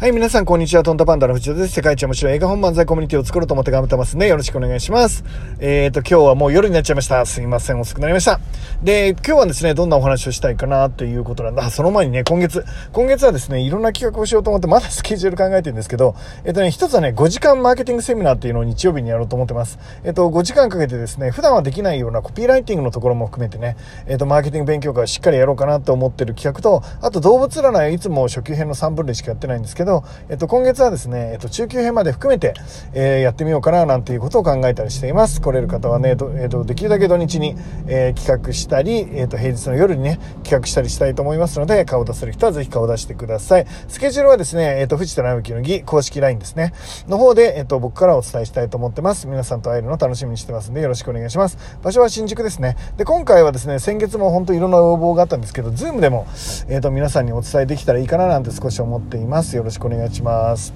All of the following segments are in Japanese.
はい、皆さん、こんにちは。トンタパンダの藤田です。世界一面白い映画本漫才コミュニティを作ろうと思って頑張ってますね。よろしくお願いします。えっ、ー、と、今日はもう夜になっちゃいました。すいません。遅くなりました。で、今日はですね、どんなお話をしたいかなということなんだ。その前にね、今月、今月はですね、いろんな企画をしようと思って、まだスケジュール考えてるんですけど、えっ、ー、とね、一つはね、5時間マーケティングセミナーっていうのを日曜日にやろうと思ってます。えっ、ー、と、5時間かけてですね、普段はできないようなコピーライティングのところも含めてね、えっ、と、マーケティング勉強会をしっかりやろうかなと思ってる企画と、あと動物占いいつも初級編の3分類しかやってないんですけど、えっ、と、今月はですね、えっ、と、中級編まで含めて、えー、やってみようかななんていうことを考えたりしています。来れる方はね、えーと、できるだけ土日に、えー、企画したり、えーと、平日の夜にね、企画したりしたいと思いますので、顔出せる人はぜひ顔出してください。スケジュールはですね、えっ、と、藤田直樹の儀公式 LINE ですね、の方で、えっ、と、僕からお伝えしたいと思ってます。皆さんと会えるの楽しみにしてますんで、よろしくお願いします。場所は新宿ですね。で、今回はですね、先月も本当いろんな要望があったんですけど、ズームでも、えっ、と、皆さんにお伝えできたらいいかななんて少し思っています。よろしくお願いします。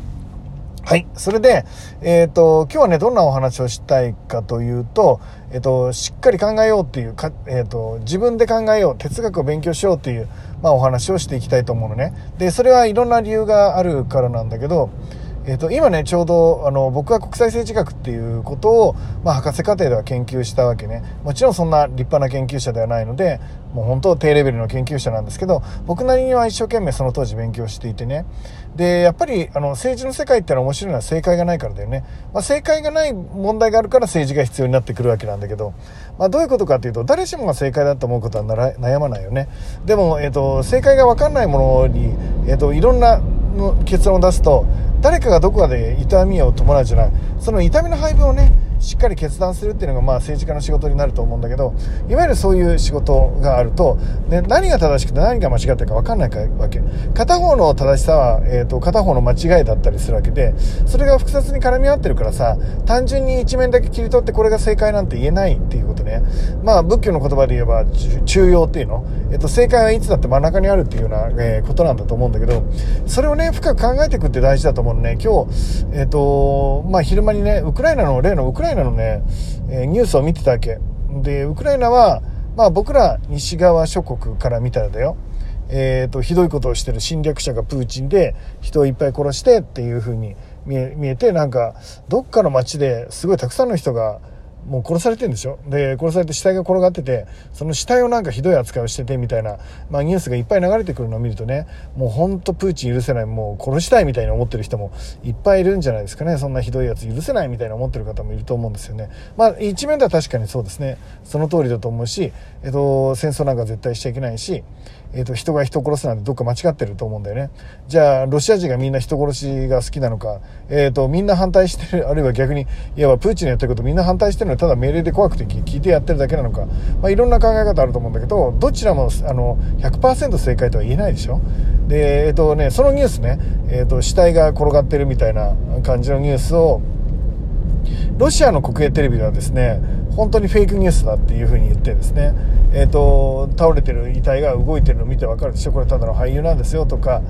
はい。それで、えっ、ー、と、今日はね、どんなお話をしたいかというと、えっ、ー、と、しっかり考えようっていうか、えっ、ー、と、自分で考えよう、哲学を勉強しようっていう、まあ、お話をしていきたいと思うのね。で、それはいろんな理由があるからなんだけど、えーと、今ねちょうどあの僕は国際政治学っていうことを、まあ、博士課程では研究したわけね。もちろんそんな立派な研究者ではないのでもう本当低レベルの研究者なんですけど僕なりには一生懸命その当時勉強していてね。でやっぱりあの政治の世界ってのは面白いのは正解がないからだよね、まあ、正解がない問題があるから政治が必要になってくるわけなんだけど、まあ、どういうことかっていうと誰しもが正解だと思うことは悩まないよね。でも、えーと、正解が分かんないものに、えーといろんな結論を出すと誰かがどこかで痛みを伴うじゃない。その痛みの配分をねしっかり決断するっていうのがまあ政治家の仕事になると思うんだけどいわゆるそういう仕事があると、ね、何が正しくて何が間違ってるか分かんないわけ。片方の正しさは、えーと、片方の間違いだったりするわけでそれが複雑に絡み合ってるからさ単純に一面だけ切り取ってこれが正解なんて言えないっていうことね。まあ仏教の言葉で言えば中庸っていうの、えーと、正解はいつだって真ん中にあるっていうような、えー、ことなんだと思うんだけどそれをね深く考えていくって大事だと思うのね。今日、えーとまあ、昼間にねウクライナの例のウクライナのね、え、ニュースを見てたわけ。で、ウクライナは、まあ僕ら西側諸国から見たらだよ。えっ、ー、と、ひどいことをしてる侵略者がプーチンで人をいっぱい殺してっていうふうに見え見えて、なんか、どっかの街ですごいたくさんの人がもう殺されてるんでしょ？で、殺されて死体が転がってて、その死体をなんかひどい扱いをしててみたいな、まあニュースがいっぱい流れてくるのを見るとね、もうほんとプーチン許せない、もう殺したいみたいに思ってる人もいっぱいいるんじゃないですかね。そんなひどいやつ許せないみたいに思ってる方もいると思うんですよね。まあ一面では確かにそうですね。その通りだと思うし、えっと、戦争なんか絶対しちゃいけないし、えっと、人が人殺すなんてどっか間違ってると思うんだよね。じゃあ、ロシア人がみんな人殺しが好きなのか、えっと、みんな反対してる、あるいは逆に、いわばプーチンのやってることみんな反対してるのはただ命令で怖くて聞いてやってるだけなのか、まあ、いろんな考え方あると思うんだけど、どちらも、あの、100%正解とは言えないでしょ。で、えっとね、そのニュースね、えっと、死体が転がってるみたいな感じのニュースを、ロシアの国営テレビではですね、本当にフェイクニュースだっていうふうに言ってですね、えっ、ー、と、倒れてる遺体が動いてるの見てわかるでしょこれただの俳優なんですよとか、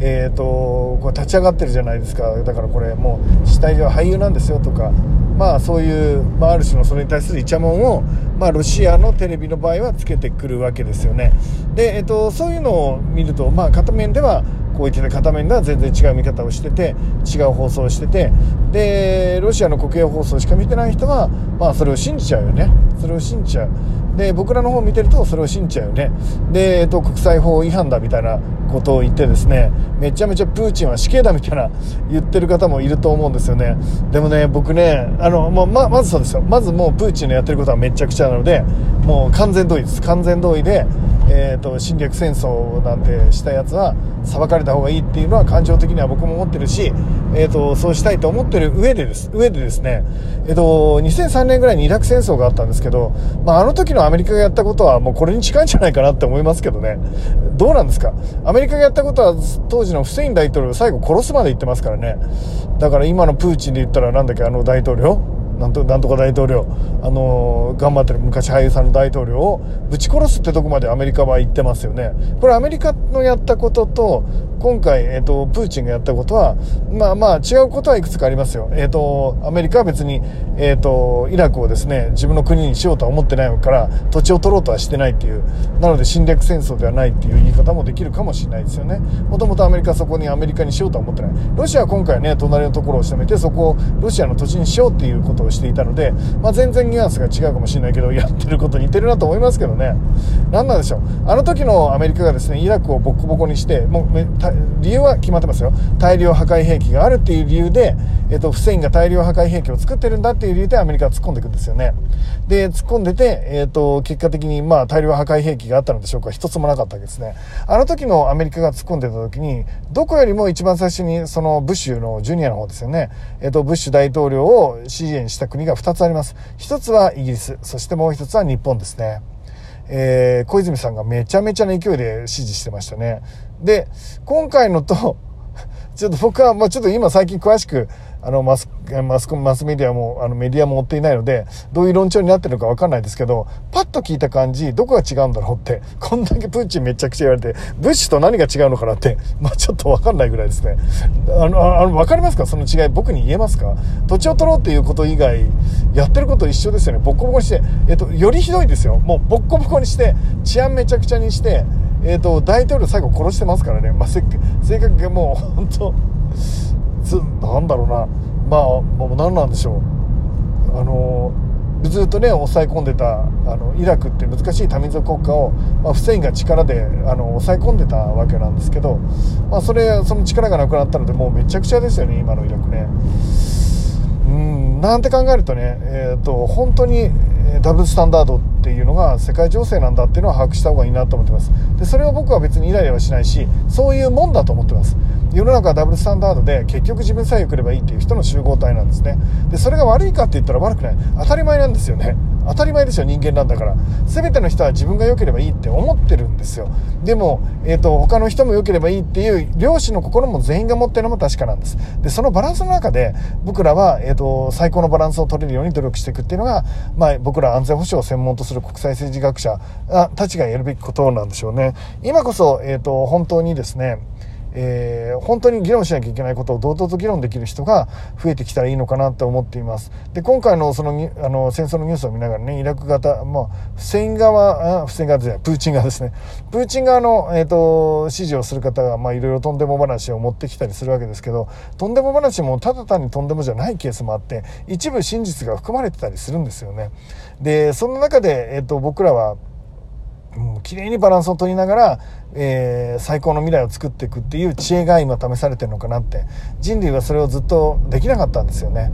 えっ、ー、と、これ立ち上がってるじゃないですか。だからこれもう死体は俳優なんですよとか、まあそういう、まあある種のそれに対するイチャモンを、まあロシアのテレビの場合はつけてくるわけですよね。で、えっ、ー、と、そういうのを見ると、まあ片面では、こう言ってて片面では全然違う見方をしてて違う放送をしてて。でロシアの国営放送しか見てない人はまあそれを信じちゃうよね。それを信じちゃう。で僕らの方を見てるとそれを信じちゃうよね。で、えっと、国際法違反だみたいなことを言ってですねめちゃめちゃプーチンは死刑だみたいな言ってる方もいると思うんですよね。でもね僕ねあの、まままずそうですよ。まずもうプーチンのやってることはめちゃくちゃなのでもう完全同意です。完全同意でえーと、侵略戦争なんてしたやつは裁かれた方がいいっていうのは感情的には僕も思ってるし、えーと、そうしたいと思ってる上でです。上でですね、えーと、2003年ぐらいにイラク戦争があったんですけど、まあ、あの時のアメリカがやったことはもうこれに近いんじゃないかなって思いますけどね。どうなんですか？アメリカがやったことは当時のフセイン大統領を最後殺すまで言ってますからね。だから今のプーチンで言ったらなんだっけ？あの大統領？なんとなんとか大統領、あの頑張ってる昔俳優さんの大統領をぶち殺すってとこまでアメリカは言ってますよね。これアメリカのやったことと、今回、えっ、ー、と、プーチンがやったことは、まあまあ違うことはいくつかありますよ。えっ、ー、と、アメリカは別に、えっ、ー、と、イラクをですね、自分の国にしようとは思ってないから、土地を取ろうとはしてないっていう、なので侵略戦争ではないっていう言い方もできるかもしれないですよね。もともとアメリカはそこにアメリカにしようとは思ってない。ロシアは今回ね、隣のところを攻めて、そこをロシアの土地にしようっていうことをしていたので、まあ全然ニュアンスが違うかもしれないけど、やってること似てるなと思いますけどね。何なんでしょう。あの時のアメリカがですね、イラクをボコボコにして、もう、理由は決まってますよ。大量破壊兵器があるっていう理由で、えっと、フセインが大量破壊兵器を作ってるんだっていう理由でアメリカは突っ込んでいくんですよね。で突っ込んでて、えっと、結果的にまあ大量破壊兵器があったのでしょうか。一つもなかったわけですね。あの時のアメリカが突っ込んでた時にどこよりも一番最初にそのブッシュのジュニアの方ですよね、えっと、ブッシュ大統領を支援した国が2つあります。1つはイギリスそしてもう1つは日本ですねえー、小泉さんがめちゃめちゃな勢いで支持してましたね。で、今回のと、ちょっと僕は、まあちょっと今最近詳しく、あの、マス、マスコミ、マスメディアも、あの、メディアも追っていないので、どういう論調になってるのかわかんないですけど、パッと聞いた感じ、どこが違うんだろうって、こんだけプーチンめちゃくちゃ言われて、ブッシュと何が違うのかなって、まあちょっとわかんないぐらいですね。あの、あの、わかりますか？その違い、僕に言えますか？土地を取ろうっていうこと以外、やってること一緒ですよね。ボッコボコにして、えっと、よりひどいですよ。もうボッコボコにして、治安めちゃくちゃにして、えっと、大統領最後殺してますからね。まあ、せ、性格がもう、本当つ、なんだろうな。まあ、もう何なんでしょう。あの、ずっとね、抑え込んでた、あの、イラクって難しい多民族国家を、まあ、フセインが力で、あの、抑え込んでたわけなんですけど、まあ、それ、その力がなくなったので、もうめちゃくちゃですよね、今のイラクね。うん、なんて考えるとね、えっ、ー、と、本当に、ダブルスタンダードっていうのが世界情勢なんだっていうのは把握した方がいいなと思ってます。で、それを僕は別にイライラはしないし、そういうもんだと思ってます。世の中はダブルスタンダードで結局自分さえ良ければいいっていう人の集合体なんですね。で、それが悪いかって言ったら悪くない。当たり前なんですよね。当たり前ですよ、人間なんだから。全ての人は自分が良ければいいって思ってるんですよ。でも、え、ー、と、他の人も良ければいいっていう漁師の心も全員が持ってるのも確かなんです。で、そのバランスの中で、僕らは、え、ー、と、最高のバランスを取れるように努力していくっていうのが、まあ、僕ら安全保障を専門とする国際政治学者たちがやるべきことなんでしょうね。今こそ、え、ー、と、本当にですね、えー、本当に議論しなきゃいけないことを堂々と議論できる人が増えてきたらいいのかなって思っています。で、今回のそのあの戦争のニュースを見ながらね、イラク型、まあ、フセイン側、あフセイン側じゃない、プーチン側ですね。プーチン側の、えっ、ー、と、支持をする方が、まあ、いろいろとんでも話を持ってきたりするわけですけど、とんでも話もただ単にとんでもじゃないケースもあって、一部真実が含まれてたりするんですよね。で、その中で、えっ、ー、と、僕らは、もう、綺麗にバランスを取りながら、えー、最高の未来を作っていくっていう知恵が今試されてるのかなって。人類はそれをずっとできなかったんですよね。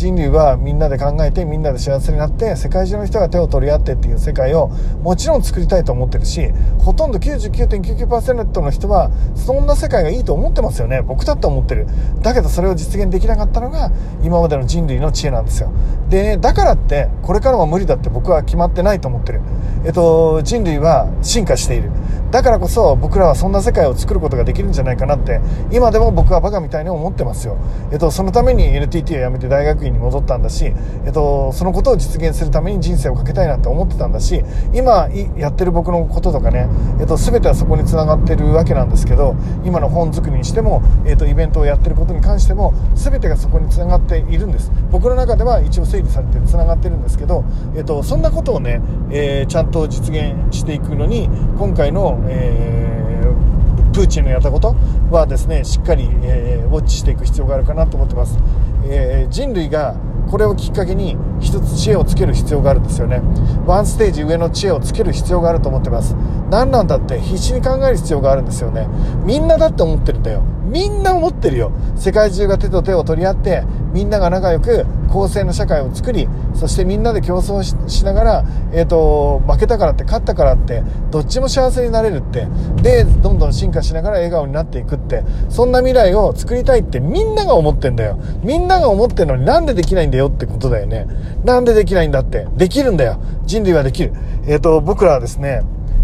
人類はみんなで考えてみんなで幸せになって世界中の人が手を取り合ってっていう世界をもちろん作りたいと思ってるしほとんど99.99%の人はそんな世界がいいと思ってますよね僕だって思ってる。だけどそれを実現できなかったのが今までの人類の知恵なんですよ。でねだからってこれからも無理だって僕は決まってないと思ってる。えっと人類は進化している。だからこそ僕らはそんな世界を作ることができるんじゃないかなって今でも僕はバカみたいに思ってますよえっとそのために NTT を辞めて大学院に戻ったんだし、えっと、そのことを実現するために人生をかけたいなって思ってたんだし、今やってる僕のこととかね、えっと、全てはそこにつながってるわけなんですけど、今の本作りにしても、えっと、イベントをやってることに関しても、全てがそこにつながっているんです。僕の中では一応整理されてつながってるんですけど、えっと、そんなことをね、えー、ちゃんと実現していくのに、今回の、えー、プーチンのやったことはですねしっかり、えー、ウォッチしていく必要があるかなと思ってます、えー、人類がこれをきっかけに一つ知恵をつける必要があるんですよね。ワンステージ上の知恵をつける必要があると思ってます。何なんだって必死に考える必要があるんですよね。みんなだって思ってるんだよ。みんな思ってるよ。世界中が手と手を取り合ってみんなが仲良く公正な社会を作りそしてみんなで競争しながら、えーと、負けたからって勝ったからってどっちも幸せになれるってでどんどん進化しながら笑顔になっていくってそんな未来を作りたいってみんなが思ってんだよ。みんなが思ってんのになんでできないんだよってことだよね。なんでできないんだってできるんだよ。人類はできる。えっ、ー、と僕らはですね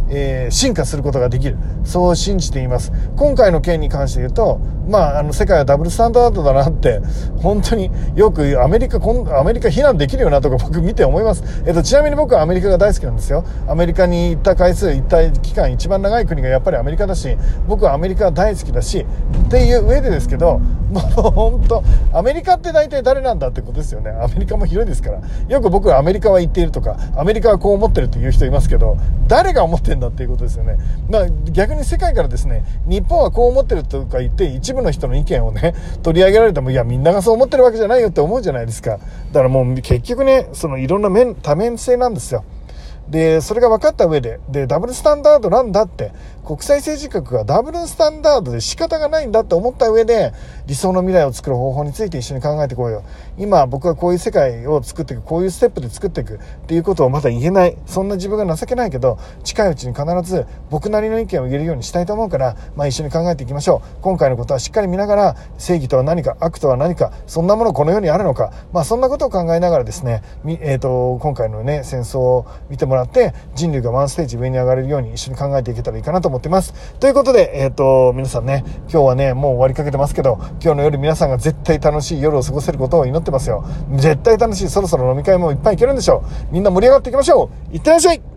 えー、進化することができる。そう信じています。今回の件に関して言うと、まあ、あの、世界はダブルスタンダードだなって、本当によくアメリカ、アメリカ避難できるよなとか 僕見て思います。えっと、ちなみに僕はアメリカが大好きなんですよ。アメリカに行った回数、行った期間一番長い国がやっぱりアメリカだし、僕はアメリカ大好きだし、っていう上でですけど、もう本当、アメリカって大体誰なんだってことですよね。アメリカも広いですから。よく僕はアメリカは行っているとか、アメリカはこう思ってるっていう人いますけど、誰が思ってんだっていうことですよね。まあ、逆に世界からですね、日本はこう思ってるとか言って、一部の人の意見をね、取り上げられても、いや、みんながそう思ってるわけじゃないよって思うじゃないですか。だからもう結局ね、そのいろんな面、多面性なんですよ。で、それが分かった上で、で、ダブルスタンダードなんだって、国際政治学がダブルスタンダードで仕方がないんだって思った上で、理想の未来を作る方法について一緒に考えていこうよ。今、僕はこういう世界を作っていく、こういうステップで作っていくっていうことをまだ言えない。そんな自分が情けないけど、近いうちに必ず僕なりの意見を言えるようにしたいと思うから、まあ一緒に考えていきましょう。今回のことはしっかり見ながら、正義とは何か、悪とは何か、そんなものこの世にあるのか、まあそんなことを考えながらですね、えっ、ー、と、今回のね、戦争を見てもらって、人類がワンステージ上に上がれるように一緒に考えていけたらいいかなと思います思ってます。ということで、えっ、ー、と、皆さんね、今日はね、もう終わりかけてますけど、今日の夜皆さんが絶対楽しい夜を過ごせることを祈ってますよ。絶対楽しい、そろそろ飲み会もいっぱい行けるんでしょう。みんな盛り上がっていきましょう。いってらっしゃい